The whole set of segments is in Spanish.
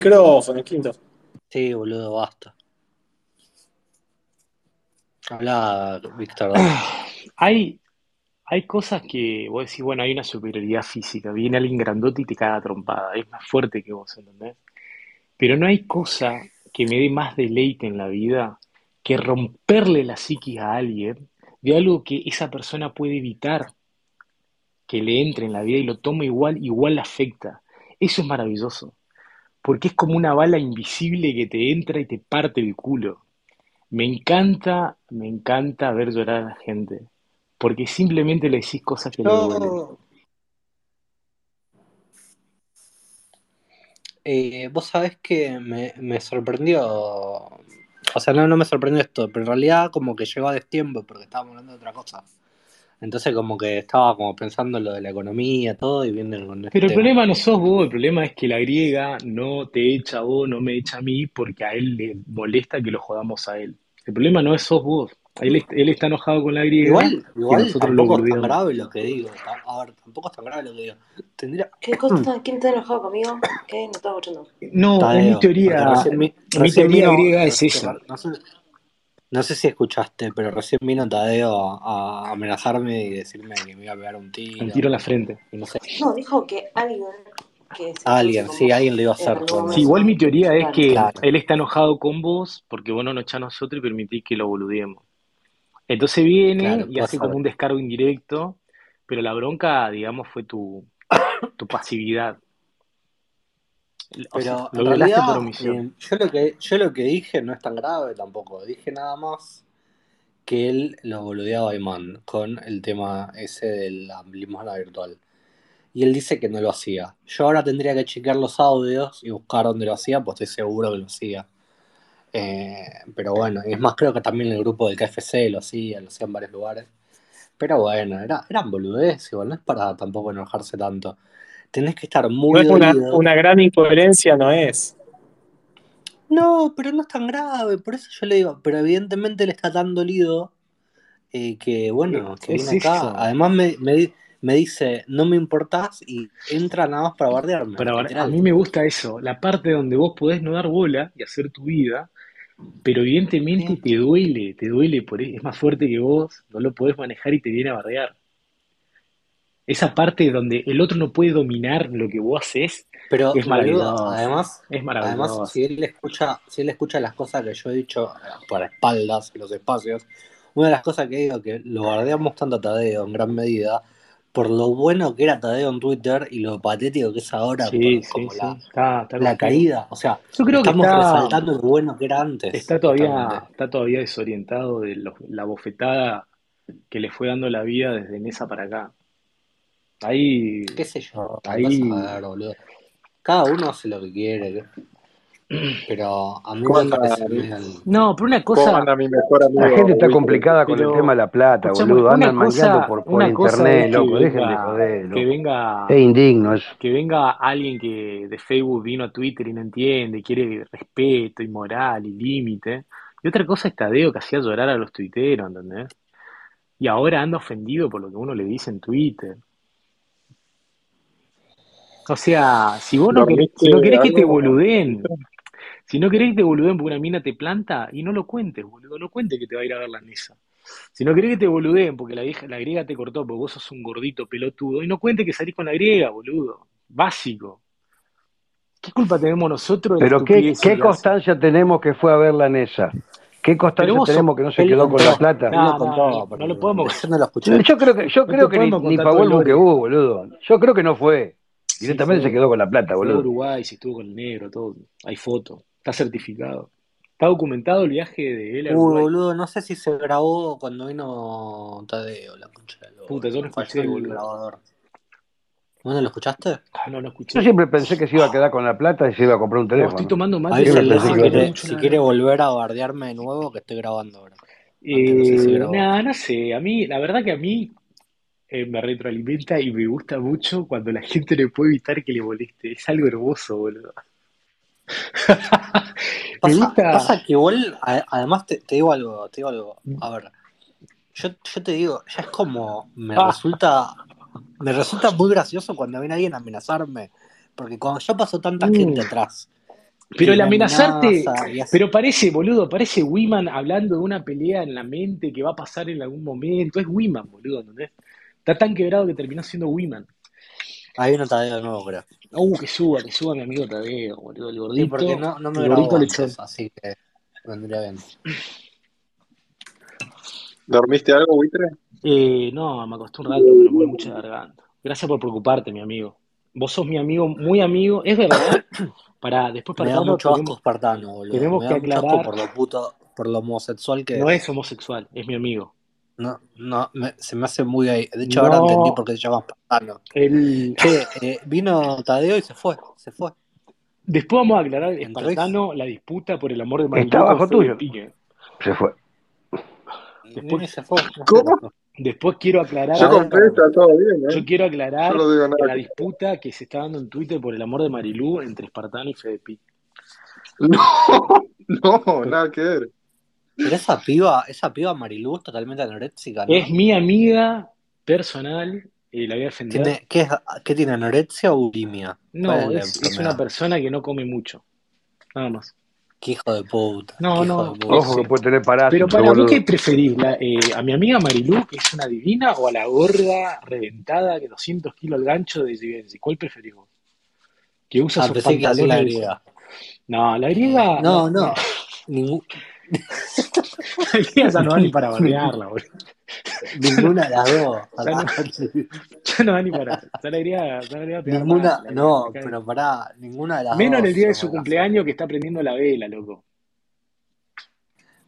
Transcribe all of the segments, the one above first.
micrófono, Quinto. Sí, boludo, basta. Habla, Víctor. Hay, hay cosas que vos decís, bueno, hay una superioridad física. Viene alguien grandote y te caga a trompada. Es más fuerte que vos, ¿entendés? Pero no hay cosa que me dé más deleite en la vida que romperle la psiquis a alguien de algo que esa persona puede evitar que le entre en la vida y lo toma igual, igual le afecta. Eso es maravilloso, porque es como una bala invisible que te entra y te parte el culo. Me encanta, me encanta ver llorar a la gente, porque simplemente le decís cosas que le duelen. Eh, vos sabés que me, me sorprendió, o sea, no, no me sorprendió esto, pero en realidad como que llegó a destiempo porque estábamos hablando de otra cosa. Entonces como que estaba como pensando en lo de la economía, todo, y viendo con este Pero el tema. problema no sos vos, el problema es que la griega no te echa a vos, no me echa a mí, porque a él le molesta que lo jodamos a él. El problema no es sos vos. Él, él está enojado con la griega Igual, igual nosotros lo tampoco es tan grave lo que digo. A, ver, tampoco es tan grave lo que digo. Tendría... ¿Qué cosa? ¿Quién está enojado conmigo? ¿Qué? No estaba escuchando. No, en mi Tadeo, porque teoría, recién, mi- mi teoría griega es esa. no sé, no sé si escuchaste, pero recién vino Tadeo a, amenazarme y decirme que me iba a pegar un Un tiro. tiro en la frente. Y no sé, No, dijo que alguien que se alguien, sí, alguien lo iba a hacer. Sí, igual mi teoría es que claro. él está enojado con vos porque vos no nos echás a nosotros y permitís que lo boludeemos. Entonces viene Claro, y hace como un descargo indirecto, pero la bronca, digamos, fue tu, tu pasividad. Pero en por realidad, omisión. eh, yo, lo que, yo lo que dije no es tan grave tampoco. Dije nada más que él lo boludeaba a Iman con el tema ese de la limosna virtual. Y él dice que no lo hacía. Yo ahora tendría que chequear los audios y buscar dónde lo hacía, pues estoy seguro que lo hacía. Eh, pero bueno, y es más, creo que también el grupo del KFC lo hacía, lo hacía en varios lugares. Pero bueno, era, eran boludeces, igual, no es para tampoco enojarse tanto. Tenés que estar No muy es una, gran incoherencia, no es. No, pero no es tan grave, por eso yo le digo, pero evidentemente él está tan dolido eh, que, ¿Qué, bueno, que es viene acá. eso? Además me, me, me dice, no me importás y entra nada más para bardearme, Pero a mí me gusta eso, la parte donde vos podés no dar bola y hacer tu vida, pero evidentemente Sí. te duele, te duele, por, es más fuerte que vos, no lo podés manejar y te viene a bardear. Esa parte donde el otro no puede dominar lo que vos haces Pero, es boludo, maravilloso, además, es además, maravilloso. si él escucha, si él escucha las cosas que yo he dicho eh, por espaldas, los espacios, una de las cosas que digo que lo bardeamos tanto a Tadeo en gran medida, por lo bueno que era Tadeo en Twitter y lo patético que es ahora, por Sí, como sí, la, está, está la caída. O sea, Yo creo que estamos está, resaltando lo bueno que era antes, está todavía, está todavía desorientado de lo- la bofetada que le fue dando la vida desde Nesa para acá. Ahí, ¿Qué sé yo? Andás a ahí, ver, boludo. Cada uno hace lo que quiere, pero a mí ¿Cómo me parece no, pero una cosa, anda mi mejor La gente está complicada con el tema de la plata, boludo. Andan mangueando por, es internet, que loco. Dejen de joder, que venga, Es indigno eso. que venga alguien que de Facebook vino a Twitter y no entiende, quiere respeto y moral y límite. Y otra cosa es Tadeo que hacía llorar a los tuiteros, ¿entendés? Y ahora anda ofendido por lo que uno le dice en Twitter. O sea, si vos no querés, ¿Dormiste si no querés que te boludeen, si no querés que te boludeen porque una mina te planta, y no lo cuentes, boludo, no cuentes que te va a ir a ver la mesa. Si no querés que te boludeen porque la vieja, la griega te cortó porque vos sos un gordito pelotudo, y no cuentes que salís con la griega, boludo. Básico. ¿Qué culpa tenemos nosotros de la Pero ¿qué, hace? constancia tenemos que fue a ver la Nesa? ¿Qué constancia tenemos que no se quedó con la plata? No, lo no, contó, no, no pero lo podemos... yo creo que, yo creo que ni, ni pagó el buque boludo. Yo creo que no fue. Sí Directamente se quedó con la plata, boludo. Uruguay, si estuvo con el negro, todo. Hay foto. Está certificado. Está documentado el viaje de él a Uy, Uruguay. boludo, no sé si se grabó cuando vino Tadeo, la concha de la Puta, yo no escuché, el boludo. grabador. ¿Vos no lo escuchaste? Ah, no, no Yo escuché. siempre pensé que se iba a quedar con la plata y se iba a comprar un No, estoy teléfono. tomando Siempre no si, quiere, si volver a bardearme de nuevo, que estoy grabando ahora. Antes no sé si Eh, grabó. nada, no sé. A mí, la verdad que a mí eh, me retroalimenta y me gusta mucho cuando la gente le puede evitar que le moleste. Es algo hermoso, boludo. Me Pasa, gusta. pasa que igual, además te, te digo algo, te digo algo. A ver, yo, yo te digo, ya es como, me Ah, resulta, me resulta muy gracioso cuando viene alguien a amenazarme. Porque cuando ya pasó tanta gente mm, atrás Pero el me amenazarte, pero parece, boludo, parece Wiman hablando de una pelea en la mente que va a pasar en algún momento. Es Wiman, boludo, ¿entendés? Está tan quebrado que terminó siendo Wiman. Hay una tarea de nuevo, creo. Uh, que suba, que suba mi amigo Tadeo, boludo, el Sí, gordito, porque no, no me el grabó antes, así que vendría bien. ¿Dormiste algo, buitre? Eh, no, me acosté un rato, pero me mueve mucha garganta. Gracias por preocuparte, mi amigo. Vos sos mi amigo, muy amigo. Es verdad, para después Me da mucho asco tenemos, espartano, boludo. tenemos Me que da mucho asco aclarar, por lo puto, por lo homosexual que no es. es homosexual, es mi amigo. No, no, me- se me hace muy gay. De hecho, ahora entendí por qué se llama espartano. él... Che, eh, vino Tadeo y se fue, se fue. Después vamos a aclarar, Espartano, la disputa por el amor de Está Marilú con bajo tuyo. Se fue. Después, se fue. ¿Cómo? después quiero aclarar, Yo con Fede está todo bien, yo ¿eh? quiero Yo aclarar no digo la disputa que se está dando en Twitter por el amor de Marilú entre Espartano y Fede Pique. No, no, nada que ver. Pero esa piba, esa piba Marilú es totalmente anoréxica, Es mi amiga personal, y la voy a defender. ¿Tiene, qué, es- ¿Qué tiene, anorexia o bulimia? ¿Cuál No, es una persona que no come mucho, nada más. Qué hijo de puta, No, no, puta. Ojo que puede tener pero parásitos, para vos, ¿qué preferís? La- eh, ¿a mi amiga Marilú, que es una divina, o a la gorda reventada, que 200 kilos al gancho de Givenchy? ¿Cuál preferís vos? Que usa Ah, sus que así la pantalones. griega. No, la griega, No, no, no. Ningú- la griega ya no va ni para bardearla, boludo. ninguna de las dos. Ya no, ya no va ni para. Ya la griega, ya la pegar Ninguna, no, pero pará, ninguna de las Menos en el dos día de su cumpleaños que está prendiendo la vela, loco.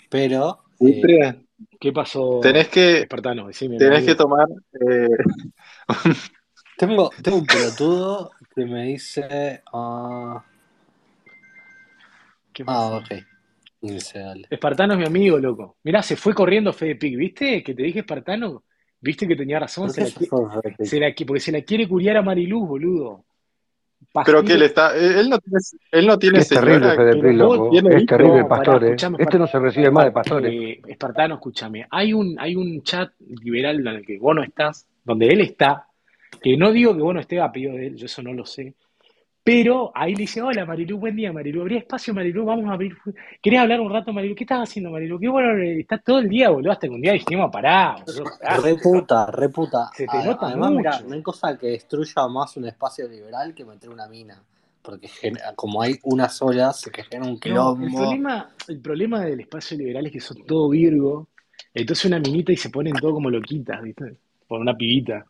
Pero, eh, ¿Qué pasó, tenés que, Espartano? Decime, tenés que tomar. eh, tengo, tengo un pelotudo que me dice. ah, ¿Qué ah, pasó? ok. Y dice, dale. Espartano es mi amigo, loco. Mirá, se fue corriendo Fede Pic, ¿viste? Que te dije Espartano. ¿Viste que tenía razón? ¿Por Se la, se qui- fue Fede se la qui- porque se la quiere curiar a Mariluz, boludo. pero que él está. Él no tiene, él no tiene Es terrible señora. Fede Pero Pi, vos, loco. tiene Es terrible el no, pará, pastor, ¿eh? escuchame, Este no se recibe más de pastores. eh, Espartano, escúchame. Hay un, hay un chat liberal en el que vos no estás, donde él está, que no digo que vos no estés a pedido de él, yo eso no lo sé. Pero ahí le dice, hola Marilu, buen día Marilu, abrí espacio Marilu, vamos a abrir. ¿Querés hablar un rato Marilu? ¿Qué estás haciendo Marilu? Qué bueno, eh, estás todo el día, boludo, hasta que un día dijimos, pará, boludo, pará, se Reputa, reputa. se te A- nota Además, mira, mucho. no hay cosa que destruya más un espacio liberal que meter una mina. Porque genera- como hay una sola, se genera un No, el quilombo. problema, el problema del espacio liberal es que son todo Virgo, entonces una minita y se ponen todo como loquitas, ¿viste? Por una pibita.